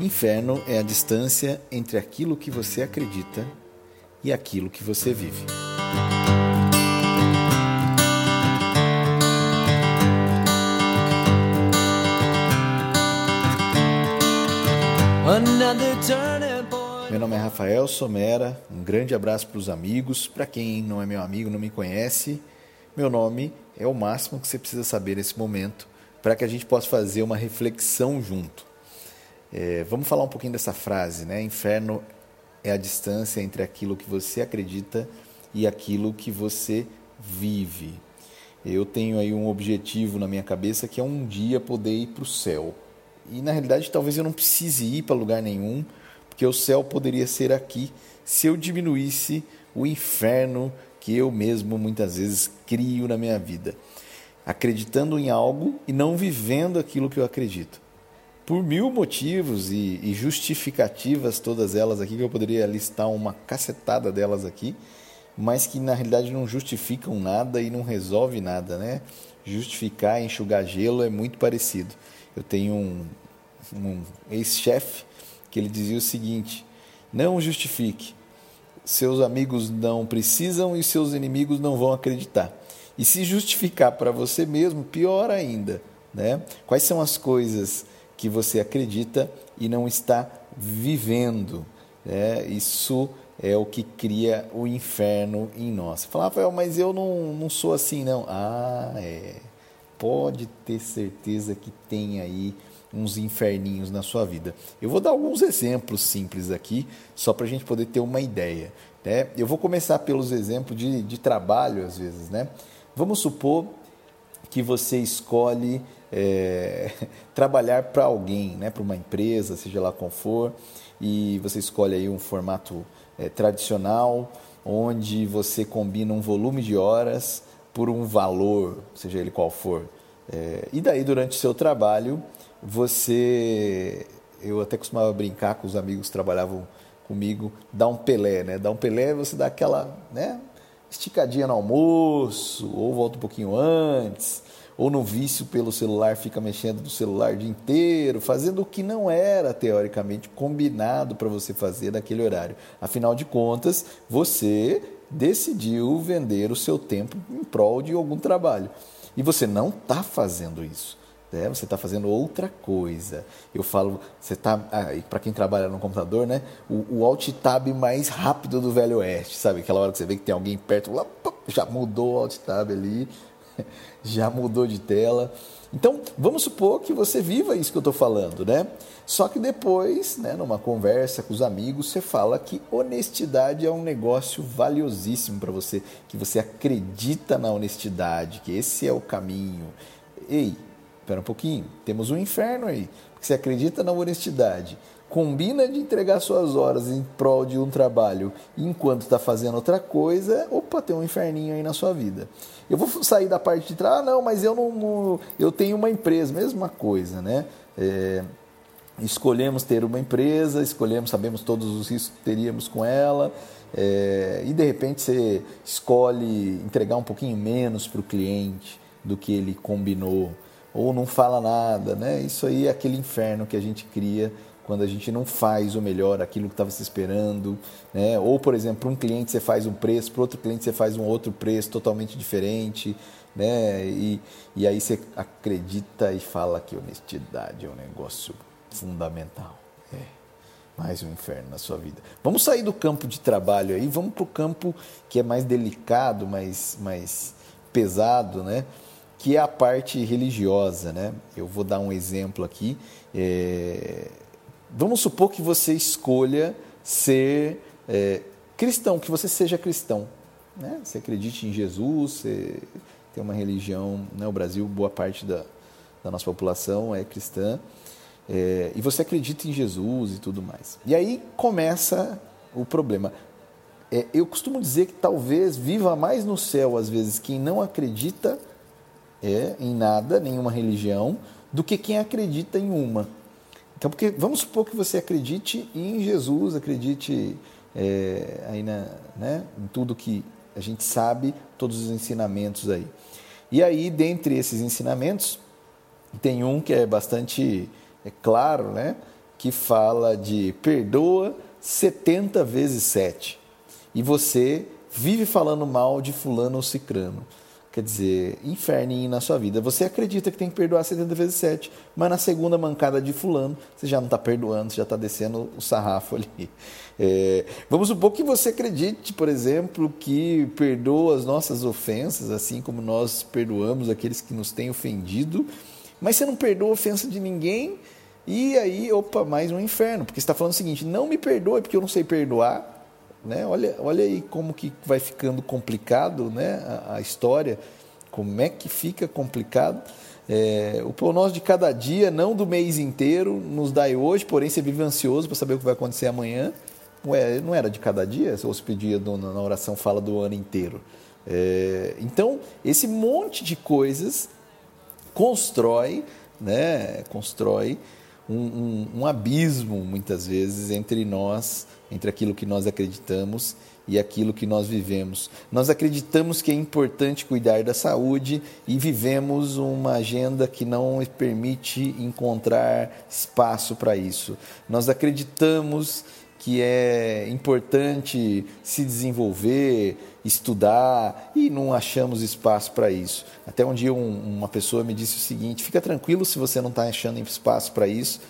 Inferno é a distância entre aquilo que você acredita e aquilo que você vive. Meu nome é Rafael Somera, um grande abraço para os amigos. Para quem não é meu amigo, não me conhece, meu nome é o máximo que você precisa saber nesse momento para que a gente possa fazer uma reflexão junto. É, vamos falar um pouquinho dessa frase, né? Inferno é a distância entre aquilo que você acredita e aquilo que você vive. Eu tenho aí um objetivo na minha cabeça que é um dia poder ir para o céu. E na realidade talvez eu não precise ir para lugar nenhum, porque o céu poderia ser aqui se eu diminuísse o inferno que eu mesmo muitas vezes crio na minha vida, acreditando em algo e não vivendo aquilo que eu acredito por mil motivos e, e, justificativas, todas elas aqui, que eu poderia listar uma cacetada delas aqui, mas que na realidade não justificam nada e não resolve nada, né? Justificar, enxugar gelo é muito parecido. Eu tenho um, um ex-chefe que ele dizia o seguinte: não justifique, seus amigos não precisam e seus inimigos não vão acreditar. E se justificar para você mesmo, pior ainda, né? Quais são as coisas que você acredita e não está vivendo. Né? Isso é o que cria o inferno em nós. Fala, Rafael, mas eu não, não sou assim, não. Ah, é. Pode ter certeza que tem aí uns inferninhos na sua vida. Eu vou dar alguns exemplos simples aqui, só para a gente poder ter uma ideia. Né? Eu vou começar pelos exemplos de, de trabalho, às vezes. Né? Vamos supor que você escolhe é, trabalhar para alguém, né, para uma empresa, seja lá qual for, e você escolhe aí um formato é, tradicional, onde você combina um volume de horas por um valor, seja ele qual for. É, e daí, durante o seu trabalho, você. Eu até costumava brincar com os amigos que trabalhavam comigo, dar um Pelé, né? Dar um Pelé, você dá aquela, né? Esticadinha no almoço, ou volta um pouquinho antes, ou no vício pelo celular fica mexendo no celular o dia inteiro, fazendo o que não era teoricamente combinado para você fazer naquele horário. Afinal de contas, você decidiu vender o seu tempo em prol de algum trabalho. E você não está fazendo isso. Né? Você está fazendo outra coisa. Eu falo, você está, ah, para quem trabalha no computador, né? O, o, alt tab mais rápido do Velho Oeste, sabe? Aquela hora que você vê que tem alguém perto, já mudou o alt tab ali, já mudou de tela. Então, vamos supor que você viva isso que eu estou falando, né? Só que depois, né, numa conversa com os amigos, você fala que honestidade é um negócio valiosíssimo para você, que você acredita na honestidade, que esse é o caminho. Ei, espera um pouquinho, temos um inferno aí. Você acredita na honestidade, combina de entregar suas horas em prol de um trabalho enquanto está fazendo outra coisa, opa, tem um inferninho aí na sua vida. Eu vou sair da parte de trás, ah, não, mas eu não, não, eu tenho uma empresa, mesma coisa, né? É, escolhemos ter uma empresa, escolhemos, sabemos todos os riscos que teríamos com ela, é, e de repente você escolhe entregar um pouquinho menos para o cliente do que ele combinou, ou não fala nada, né? Isso aí é aquele inferno que a gente cria quando a gente não faz o melhor, aquilo que estava se esperando, né? Ou, por exemplo, para um cliente você faz um preço, para outro cliente você faz um outro preço totalmente diferente, né? E, e aí você acredita e fala que honestidade é um negócio fundamental. É mais um inferno na sua vida. Vamos sair do campo de trabalho aí, vamos para o campo que é mais delicado, mais, mais pesado, né? Que é a parte religiosa, né? Eu vou dar um exemplo aqui. É Vamos supor que você escolha ser é, cristão, que você seja cristão. Né? Você acredite em Jesus, você tem uma religião. Né? O Brasil, boa parte da, da nossa população é cristã. É, e você acredita em Jesus e tudo mais. E aí começa o problema. É, eu costumo dizer que talvez viva mais no céu, às vezes, quem não acredita é, em nada, nenhuma religião, do que quem acredita em uma. Então, porque vamos supor que você acredite em Jesus, acredite é, aí na, né, em tudo que a gente sabe, todos os ensinamentos aí. E aí, dentre esses ensinamentos, tem um que é bastante é claro, né? que fala de perdoa 70 vezes 7. E você vive falando mal de fulano ou cicrano. Quer dizer, inferninho na sua vida. Você acredita que tem que perdoar 70 vezes 7, mas na segunda mancada de fulano, você já não está perdoando, você já está descendo o sarrafo ali. É, vamos supor que você acredite, por exemplo, que perdoa as nossas ofensas, assim como nós perdoamos aqueles que nos têm ofendido, mas você não perdoa a ofensa de ninguém, e aí, opa, mais um inferno, porque você está falando o seguinte: não me perdoe porque eu não sei perdoar, né? Olha, olha aí como que vai ficando complicado né? a, a história, como é que fica complicado. É, o pão nosso de cada dia, não do mês inteiro, nos dai hoje, porém você vive ansioso para saber o que vai acontecer amanhã. Ué, não era de cada dia? Se pedia na oração fala do ano inteiro. É, então, esse monte de coisas constrói, né, constrói um, um, um abismo, muitas vezes, entre nós entre aquilo que nós acreditamos e aquilo que nós vivemos. Nós acreditamos que é importante cuidar da saúde e vivemos uma agenda que não permite encontrar espaço para isso. Nós acreditamos que é importante se desenvolver, estudar e não achamos espaço para isso. Até um dia um, uma pessoa me disse o seguinte: fica tranquilo se você não está achando espaço para isso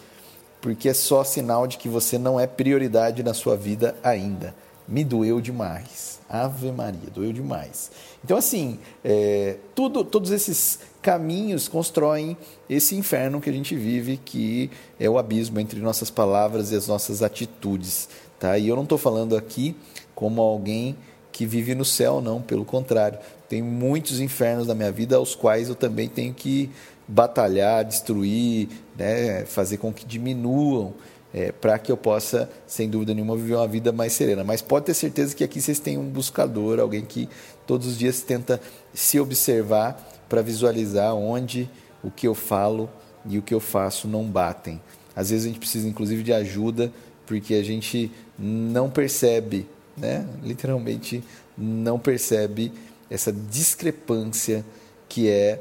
porque é só sinal de que você não é prioridade na sua vida ainda. Me doeu demais. Ave Maria, doeu demais. Então, assim, é, tudo, todos esses caminhos constroem esse inferno que a gente vive, que é o abismo entre nossas palavras e as nossas atitudes. Tá? E eu não estou falando aqui como alguém que vive no céu, não, pelo contrário. Tem muitos infernos na minha vida aos quais eu também tenho que batalhar, destruir, né, fazer com que diminuam, é, para que eu possa, sem dúvida nenhuma, viver uma vida mais serena. Mas pode ter certeza que aqui vocês têm um buscador, alguém que todos os dias tenta se observar para visualizar onde o que eu falo e o que eu faço não batem. Às vezes a gente precisa, inclusive, de ajuda, porque a gente não percebe, né? literalmente não percebe essa discrepância que é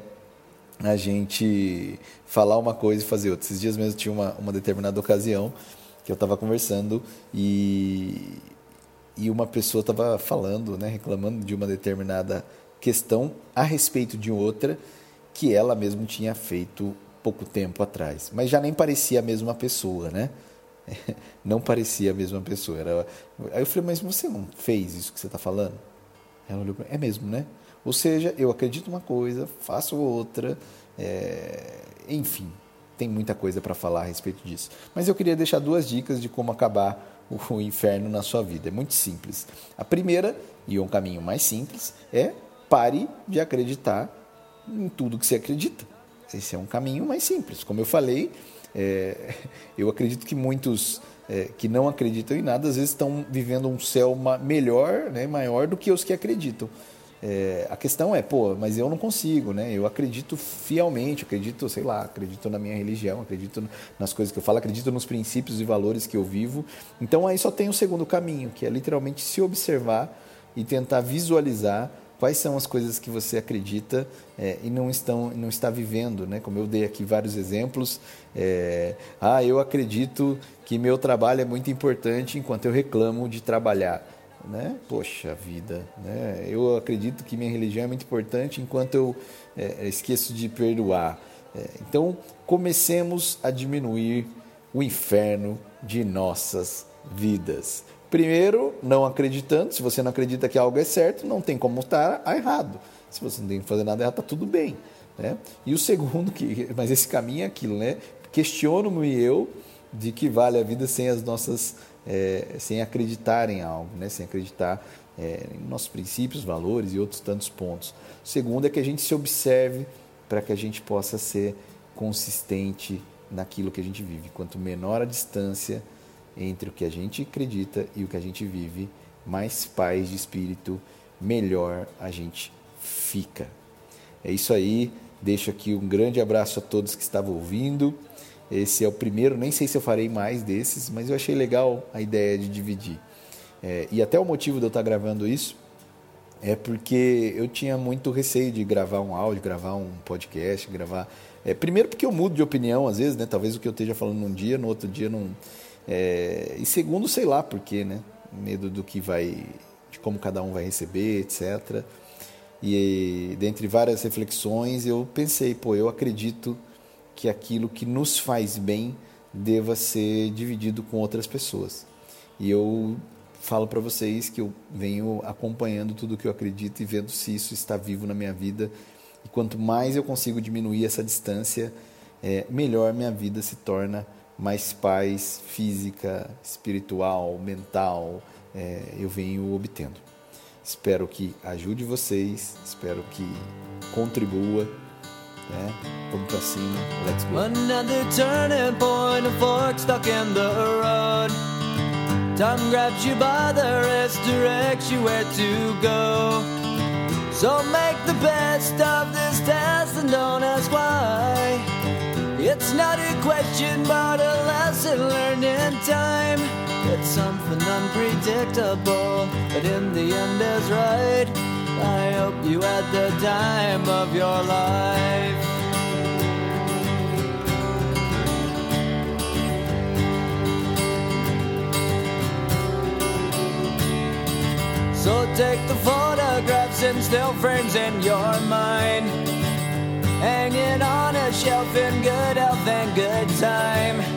a gente falar uma coisa e fazer outra. Esses dias mesmo tinha uma, uma determinada ocasião que eu estava conversando e, e uma pessoa estava falando, né, reclamando de uma determinada questão a respeito de outra que ela mesmo tinha feito pouco tempo atrás. Mas já nem parecia a mesma pessoa, né? Não parecia a mesma pessoa. Era... Aí eu falei, mas você não fez isso que você está falando? Ela olhou para mim, é mesmo, né? Ou seja, eu acredito uma coisa, faço outra, é... enfim, tem muita coisa para falar a respeito disso. Mas eu queria deixar duas dicas de como acabar o inferno na sua vida. É muito simples. A primeira, e é um caminho mais simples, é pare de acreditar em tudo que você acredita. Esse é um caminho mais simples. Como eu falei, é... eu acredito que muitos é, que não acreditam em nada, às vezes estão vivendo um céu melhor, né, maior do que os que acreditam. É, a questão é, pô, mas eu não consigo, né? Eu acredito fielmente, acredito, sei lá, acredito na minha religião, acredito nas coisas que eu falo, acredito nos princípios e valores que eu vivo. Então aí só tem o segundo caminho, que é literalmente se observar e tentar visualizar quais são as coisas que você acredita é, e não estão não está vivendo, né? Como eu dei aqui vários exemplos. É, ah, eu acredito que meu trabalho é muito importante enquanto eu reclamo de trabalhar né? Poxa vida, né? Eu acredito que minha religião é muito importante enquanto eu é, esqueço de perdoar. É, então, comecemos a diminuir o inferno de nossas vidas. Primeiro, não acreditando. Se você não acredita que algo é certo, não tem como estar errado. Se você não tem que fazer nada errado, está tudo bem. Né? E o segundo, que, mas esse caminho é aquilo, né? Questiono-me eu de que vale a vida sem as nossas é, sem acreditar em algo, né? sem acreditar é, em nossos princípios, valores e outros tantos pontos. O segundo é que a gente se observe para que a gente possa ser consistente naquilo que a gente vive. Quanto menor a distância entre o que a gente acredita e o que a gente vive, mais paz de espírito, melhor a gente fica. É isso aí. Deixo aqui um grande abraço a todos que estavam ouvindo. Esse é o primeiro, nem sei se eu farei mais desses, mas eu achei legal a ideia de dividir. É, e até o motivo de eu estar gravando isso é porque eu tinha muito receio de gravar um áudio, gravar um podcast, gravar. É, primeiro porque eu mudo de opinião às vezes, né? Talvez o que eu esteja falando num dia, no outro dia não. É, e segundo, sei lá por quê, né? Medo do que vai, de como cada um vai receber, etc. E dentre várias reflexões, eu pensei, pô, eu acredito que aquilo que nos faz bem deva ser dividido com outras pessoas. E eu falo para vocês que eu venho acompanhando tudo o que eu acredito e vendo se isso está vivo na minha vida. E quanto mais eu consigo diminuir essa distância, é, melhor minha vida se torna mais paz física, espiritual, mental, é, eu venho obtendo. Espero que ajude vocês, espero que contribua. Né? Vamos pra cima, let's go. Another turning point, a fork stuck in the road. Time grabs you by the wrist, directs you where to go. So make the best of this test and don't ask why. It's not a question, but a lesson learned in time. It's something unpredictable, but in the end is right. I hope you had the time of your life. So take the photographs and still frames in your mind. Hanging on a shelf in good health and good time.